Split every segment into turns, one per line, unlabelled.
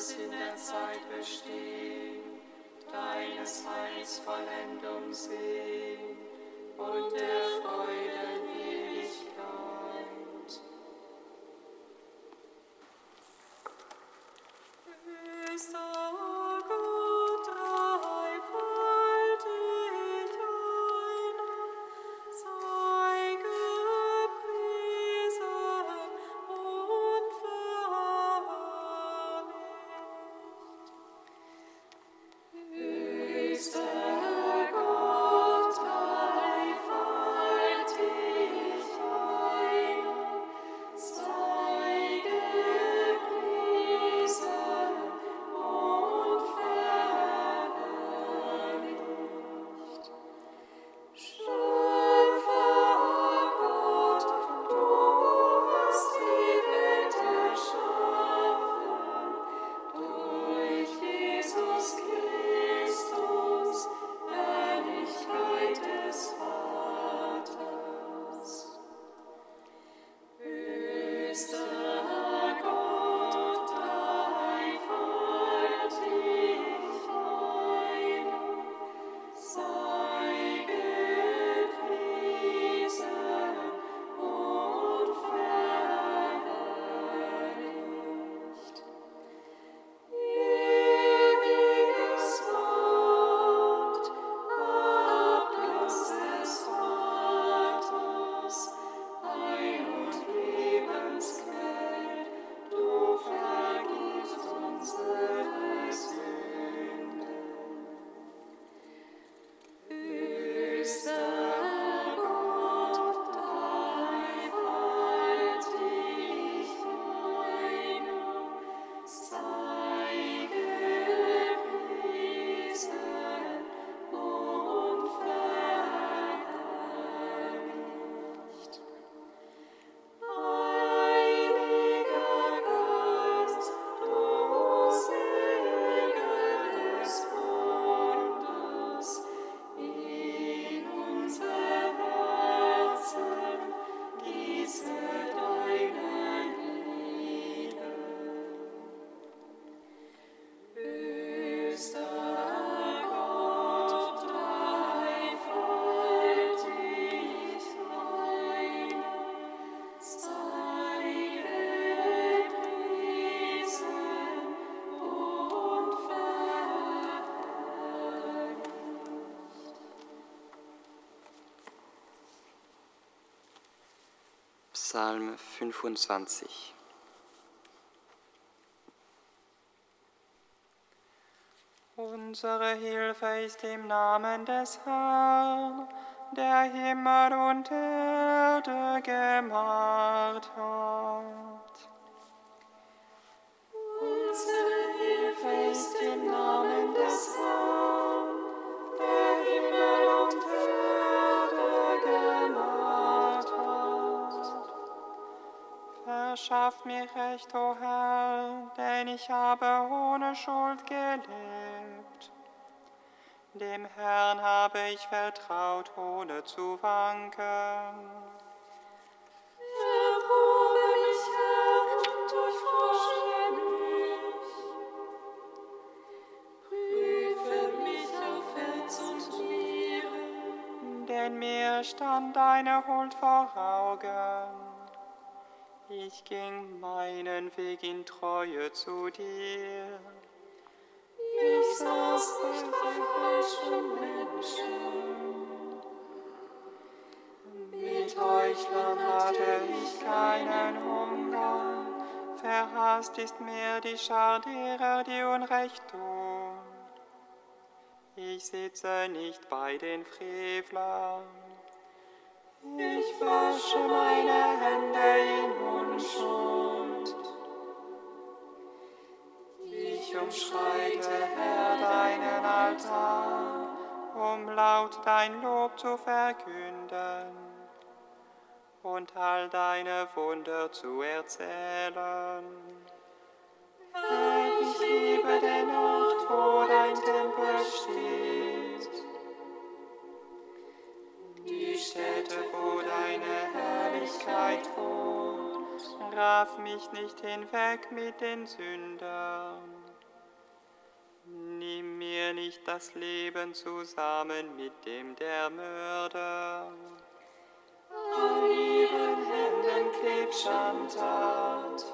alles in der Zeit besteht, deines Heils Vollendung sehen und der Freude näher.
Psalm 25
Unsere Hilfe ist im Namen des Herrn, der Himmel und Erde gemacht hat.
Unsere Hilfe ist im Namen des Herrn, der Himmel und Erde
Verschaff mir Recht, o Herr, denn ich habe ohne Schuld gelebt. Dem Herrn habe ich vertraut, ohne zu wanken.
Erprobe mich, Herr, und durchforsche mich. Prüfe mich auf Herz und Niere.
Denn mir stand deine Huld vor Augen. Ich ging meinen Weg in Treue zu dir.
Ich saß nicht bei falschen Menschen.
Mit Heuchlern hatte ich keinen Hunger. Verhasst ist mir die Schar derer, die Unrecht tun. Ich sitze nicht bei den Frevlern.
Ich wasche meine Hände in Unschuld.
Ich umschreite, Herr, deinen Altar, um laut dein Lob zu verkünden und all deine Wunder zu erzählen.
Herr, ich liebe den Ort, wo dein Tempel steht.
Stätte, wo deine Herrlichkeit wohnt, raff mich nicht hinweg mit den Sündern. Nimm mir nicht das Leben zusammen mit dem der Mörder.
An ihren Händen klebt Schandtat.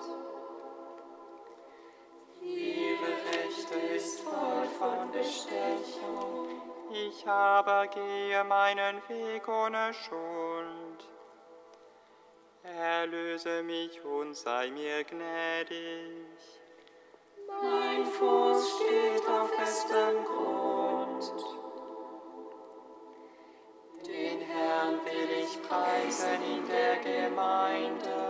Ihre Rechte ist voll von Bestechung.
Ich aber gehe meinen Weg ohne Schuld. Erlöse mich und sei mir gnädig.
Mein Fuß steht auf festem Grund. Den Herrn will ich preisen in der Gemeinde.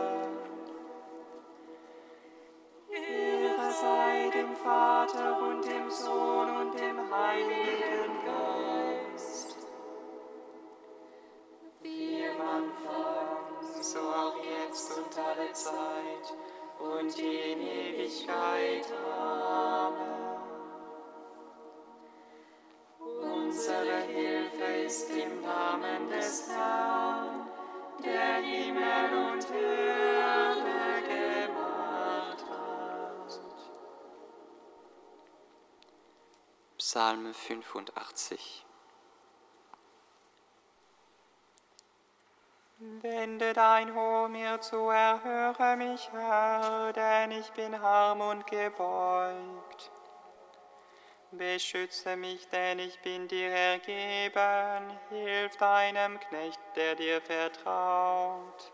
Psalm 85
Wende dein Ohr mir zu, erhöre mich, Herr, denn ich bin arm und gebeugt. Beschütze mich, denn ich bin dir ergeben, hilf deinem Knecht, der dir vertraut.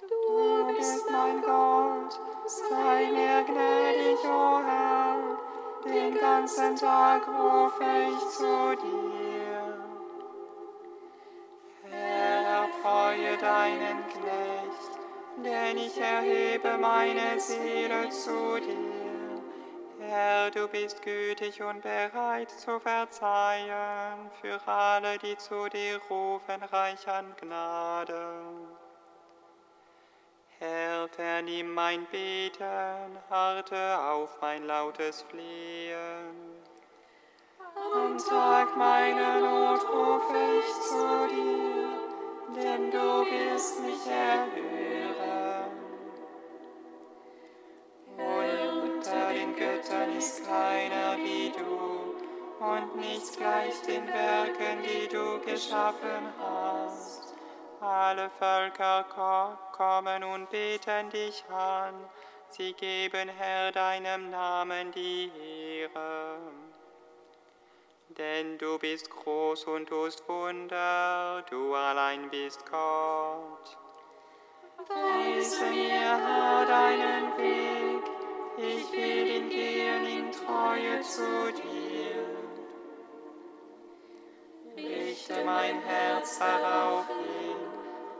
Du bist mein Gott, sei mir gnädig, o Herr, den ganzen Tag rufe ich zu dir. Herr, erfreue deinen Knecht, denn ich erhebe meine Seele zu dir. Herr, du bist gütig und bereit zu verzeihen für alle, die zu dir rufen, reich an Gnade. Herr, vernimm mein Beten, harte auf mein lautes Flehen. Am Tag meiner Not rufe ich zu dir, denn du wirst mich erhören. Unter den Göttern ist keiner wie du, und nichts gleicht den Werken, die du geschaffen hast. Alle Völker ko kommen und beten dich an, sie geben Herr deinem Namen die Ehre. Denn du bist groß und tust Wunder, du allein bist Gott. Weise mir, Herr, deinen Weg, ich will ihn gehen in Treue zu dir. Richte mein Herz darauf hin,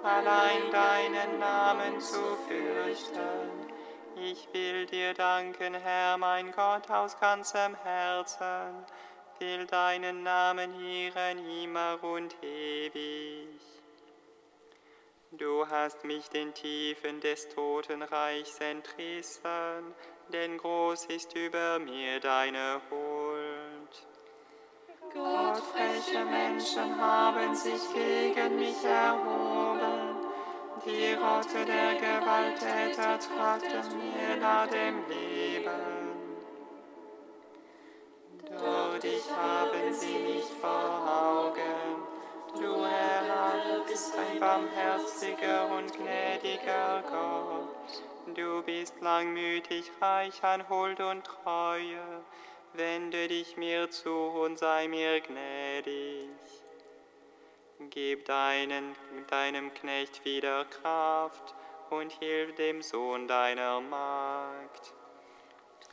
allein deinen Namen zu fürchten. Ich will dir danken, Herr, mein Gott, aus ganzem Herzen, will deinen Namen hören immer und ewig. Du hast mich den Tiefen des Totenreichs entrissen, denn groß ist über mir deine Huld. Gott, freche Menschen haben sich gegen mich erhoben, die Rotte der Gewalttäter traten mir nach dem Leben. Doch dich haben sie nicht vor Augen, Du, Herr, bist ein barmherziger und gnädiger Gott. Du bist langmütig, reich an Huld und Treue. Wende dich mir zu und sei mir gnädig. Gib deinen, deinem Knecht wieder Kraft und hilf dem Sohn deiner Magd.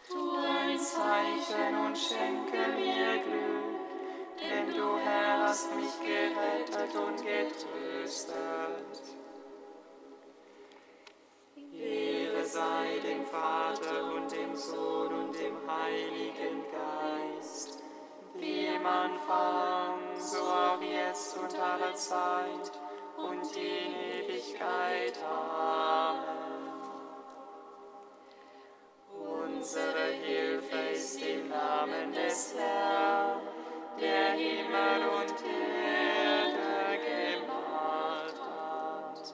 Tu ein Zeichen und schenke mir Glück denn du, Herr, hast mich gerettet und getröstet. Ehre sei dem Vater und dem Sohn und dem Heiligen Geist, wie im Anfang, so auch jetzt und alle Zeit und in Ewigkeit. Amen. Unsere Hilfe ist im Namen des Herrn der Himmel und Erde gemacht hat.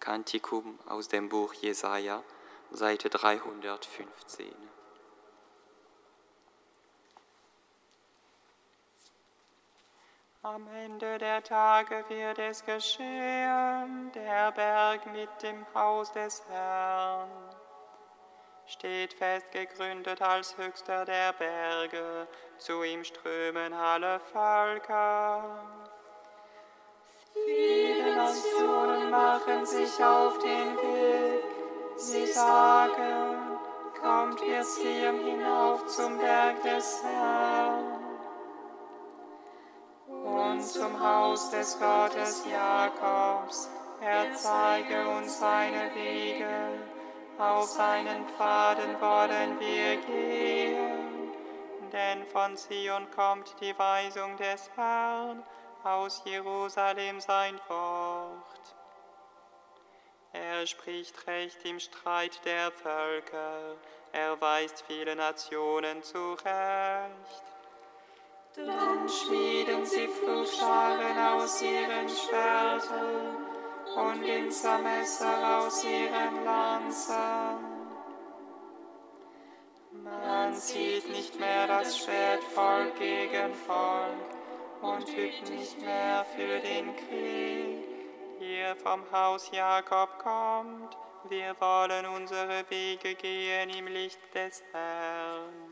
Kantikum aus dem Buch Jesaja, Seite 315.
Am Ende der Tage wird es geschehen, der Berg mit dem Haus des Herrn steht fest gegründet als höchster der Berge, zu ihm strömen alle Völker. Viele Nationen machen sich auf den Weg, sie sagen, kommt, wir ziehen hinauf zum Berg des Herrn und zum Haus des Gottes Jakobs. Er zeige uns seine Wege auf seinen Pfaden wollen wir gehen, denn von Zion kommt die Weisung des Herrn, aus Jerusalem sein Wort. Er spricht Recht im Streit der Völker, er weist viele Nationen zurecht. Dann schmieden sie Fluchscharen aus ihren Schwertern und Winzermesser aus ihren Lanzen. Man sieht nicht mehr das Schwert Volk gegen Volk und übt nicht mehr für den Krieg. Ihr vom Haus Jakob kommt, wir wollen unsere Wege gehen im Licht des Herrn.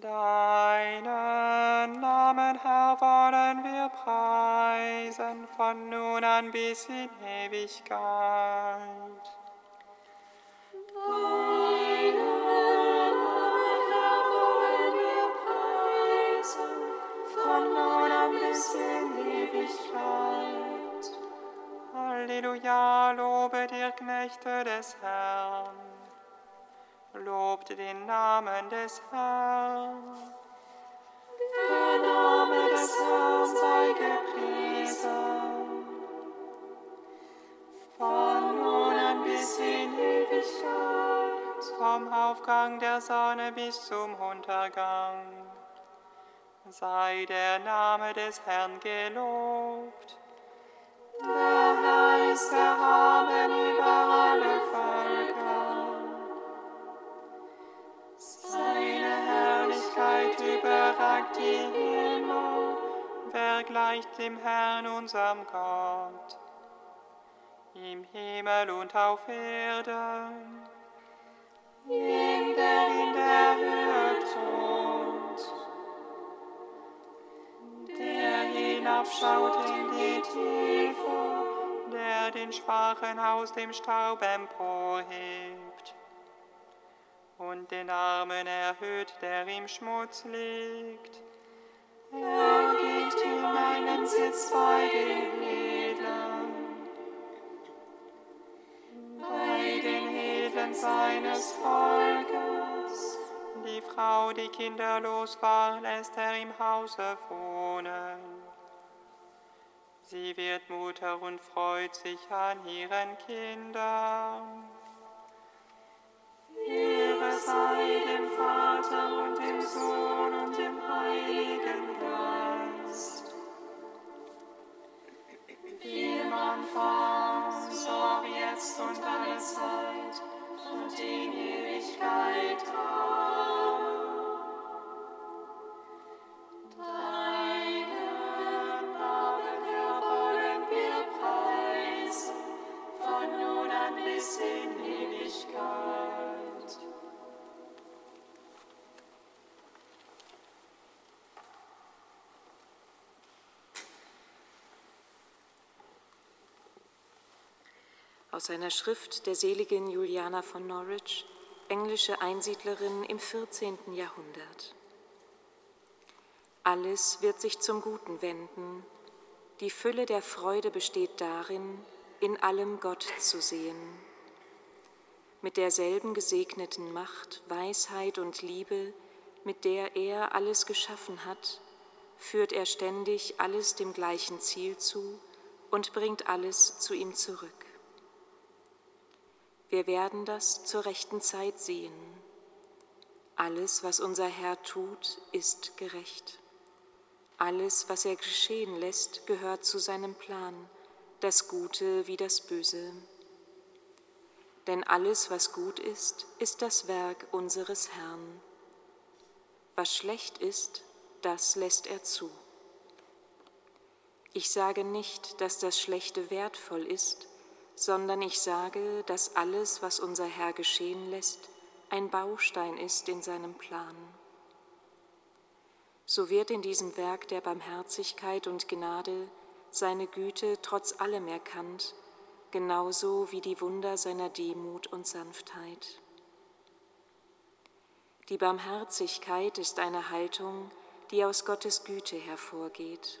Deinen Namen, Herr, wollen wir preisen, von nun an bis in Ewigkeit.
Deinen Namen, Herr, wollen wir preisen, von nun an bis in Ewigkeit.
Halleluja, lobe dir, Knechte des Herrn. Lobt den Namen des Herrn.
Der Name des Herrn sei gepriesen.
Von nun an bis in Ewigkeit. Vom Aufgang der Sonne bis zum Untergang. Sei der Name des Herrn gelobt. Der Herr ist erhaben über alle Völker. Überragt die Himmel. Wer gleicht dem Herrn, unserem Gott? Im Himmel und auf Erden. Ihm, der in der Höhe thront. Der hinabschaut in die Tiefe, der den Schwachen aus dem Staub emporhebt und den Armen erhöht, der im Schmutz liegt. Er gibt ihm einen Sitz bei den Edlen, bei den Edlen seines Volkes. Die Frau, die kinderlos war, lässt er im Hause wohnen. Sie wird Mutter und freut sich an ihren Kindern. Jetzt und alle Zeit und in Ewigkeit. Amen.
Aus einer Schrift der seligen Juliana von Norwich, englische Einsiedlerin im 14. Jahrhundert. Alles wird sich zum Guten wenden. Die Fülle der Freude besteht darin, in allem Gott zu sehen. Mit derselben gesegneten Macht, Weisheit und Liebe, mit der er alles geschaffen hat, führt er ständig alles dem gleichen Ziel zu und bringt alles zu ihm zurück. Wir werden das zur rechten Zeit sehen. Alles, was unser Herr tut, ist gerecht. Alles, was er geschehen lässt, gehört zu seinem Plan, das Gute wie das Böse. Denn alles, was gut ist, ist das Werk unseres Herrn. Was schlecht ist, das lässt er zu. Ich sage nicht, dass das Schlechte wertvoll ist, sondern ich sage, dass alles, was unser Herr geschehen lässt, ein Baustein ist in seinem Plan. So wird in diesem Werk der Barmherzigkeit und Gnade seine Güte trotz allem erkannt, genauso wie die Wunder seiner Demut und Sanftheit. Die Barmherzigkeit ist eine Haltung, die aus Gottes Güte hervorgeht.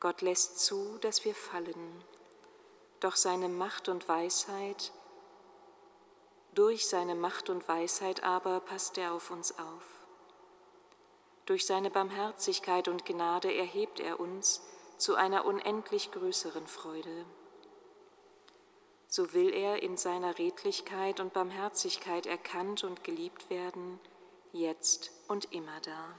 Gott lässt zu, dass wir fallen, doch seine Macht und Weisheit, durch seine Macht und Weisheit aber passt er auf uns auf. Durch seine Barmherzigkeit und Gnade erhebt er uns zu einer unendlich größeren Freude. So will er in seiner Redlichkeit und Barmherzigkeit erkannt und geliebt werden, jetzt und immer da.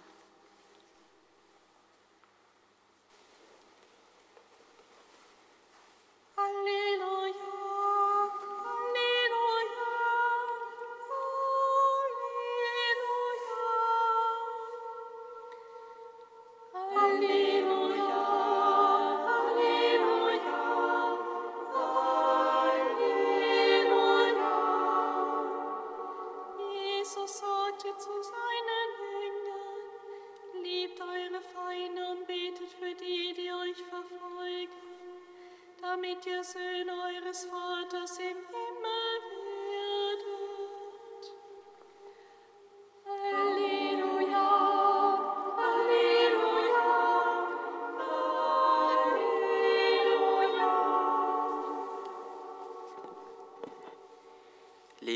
Halleluja,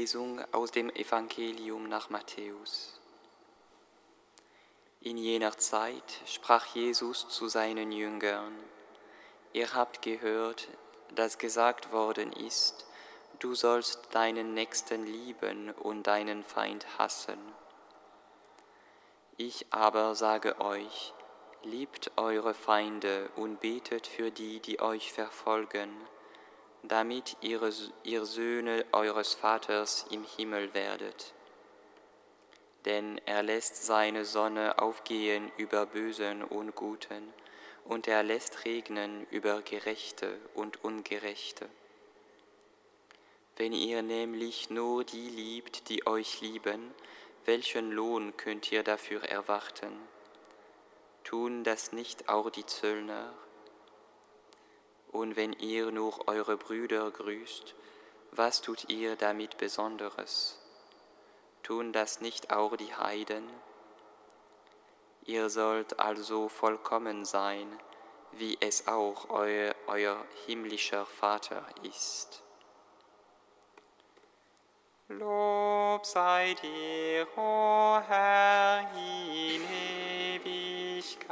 Lesung aus dem Evangelium nach Matthäus. In jener Zeit sprach Jesus zu seinen Jüngern, Ihr habt gehört, dass gesagt worden ist, du sollst deinen Nächsten lieben und deinen Feind hassen. Ich aber sage euch,
Liebt eure Feinde und betet für die, die euch verfolgen, damit ihr, ihr Söhne eures Vaters im Himmel werdet. Denn er lässt seine Sonne aufgehen über Bösen und Guten, und er lässt regnen über Gerechte und Ungerechte. Wenn ihr nämlich nur die liebt, die euch lieben, welchen Lohn könnt ihr dafür erwarten? Tun das nicht auch die Zöllner? Und wenn ihr nur eure Brüder grüßt, was tut ihr damit Besonderes? Tun das nicht auch die Heiden? Ihr sollt also vollkommen sein, wie es auch euer, euer himmlischer Vater ist.
Lob sei dir, o oh Herr, in Ewigkeit.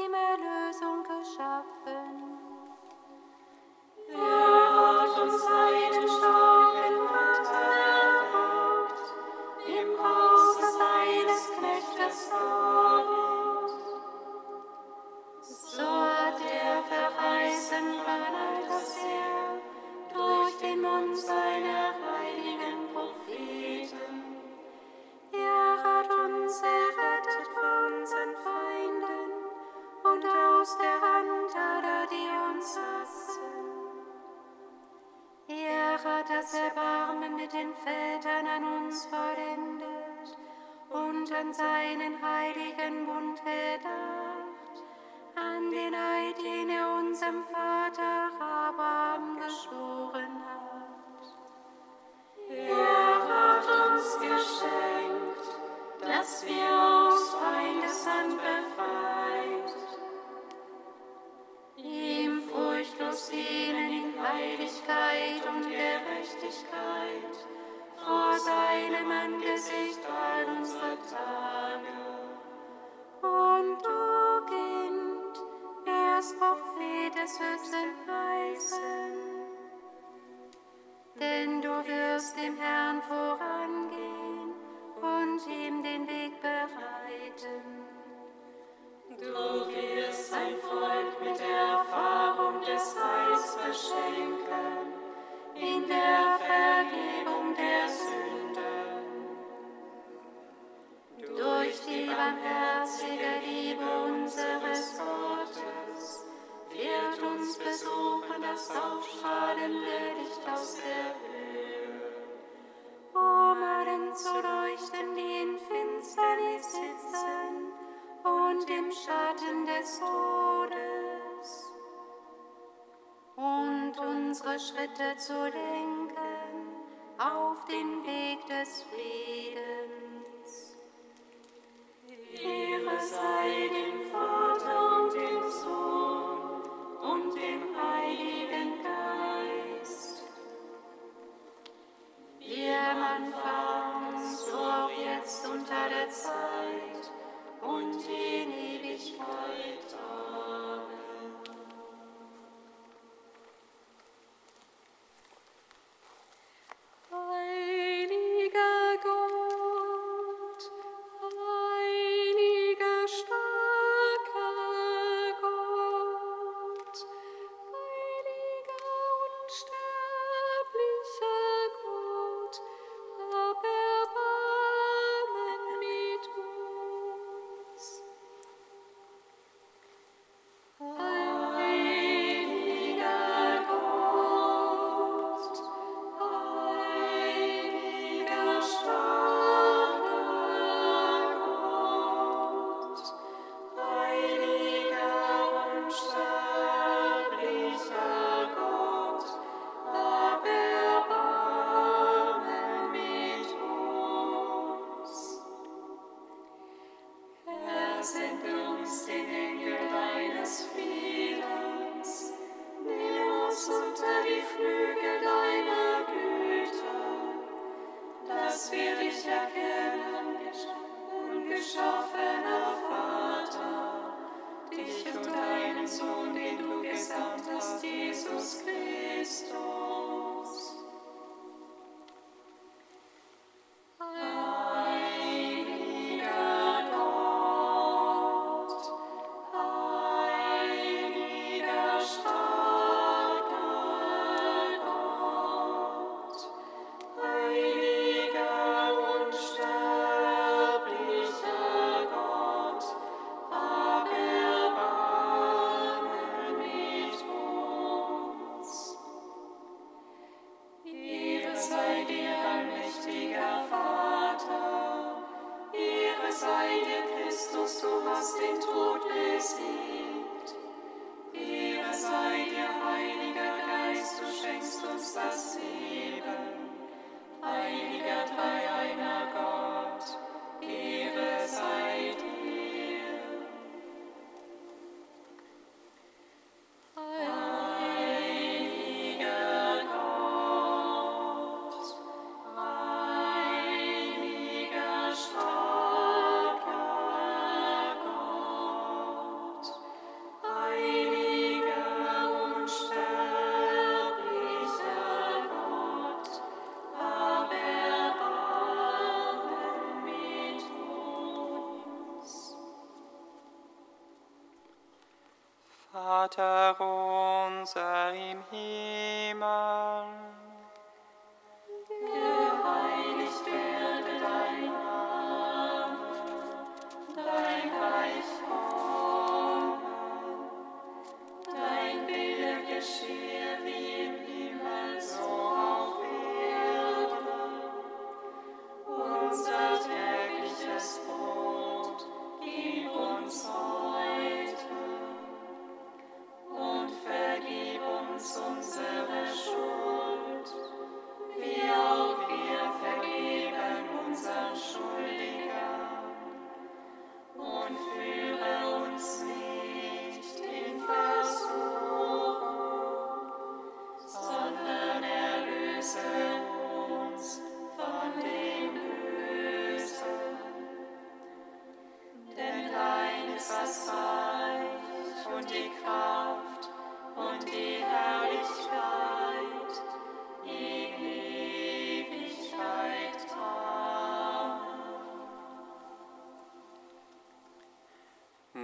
Schritte zu lenken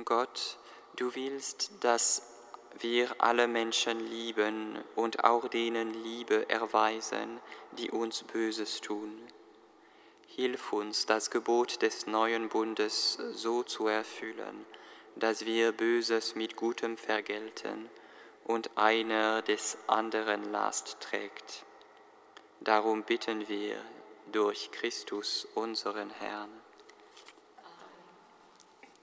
Gott, du
willst, dass wir alle Menschen lieben und auch denen Liebe erweisen, die uns Böses tun. Hilf uns, das Gebot des neuen Bundes so zu erfüllen, dass wir Böses mit Gutem vergelten und einer des anderen Last trägt. Darum bitten wir durch Christus unseren Herrn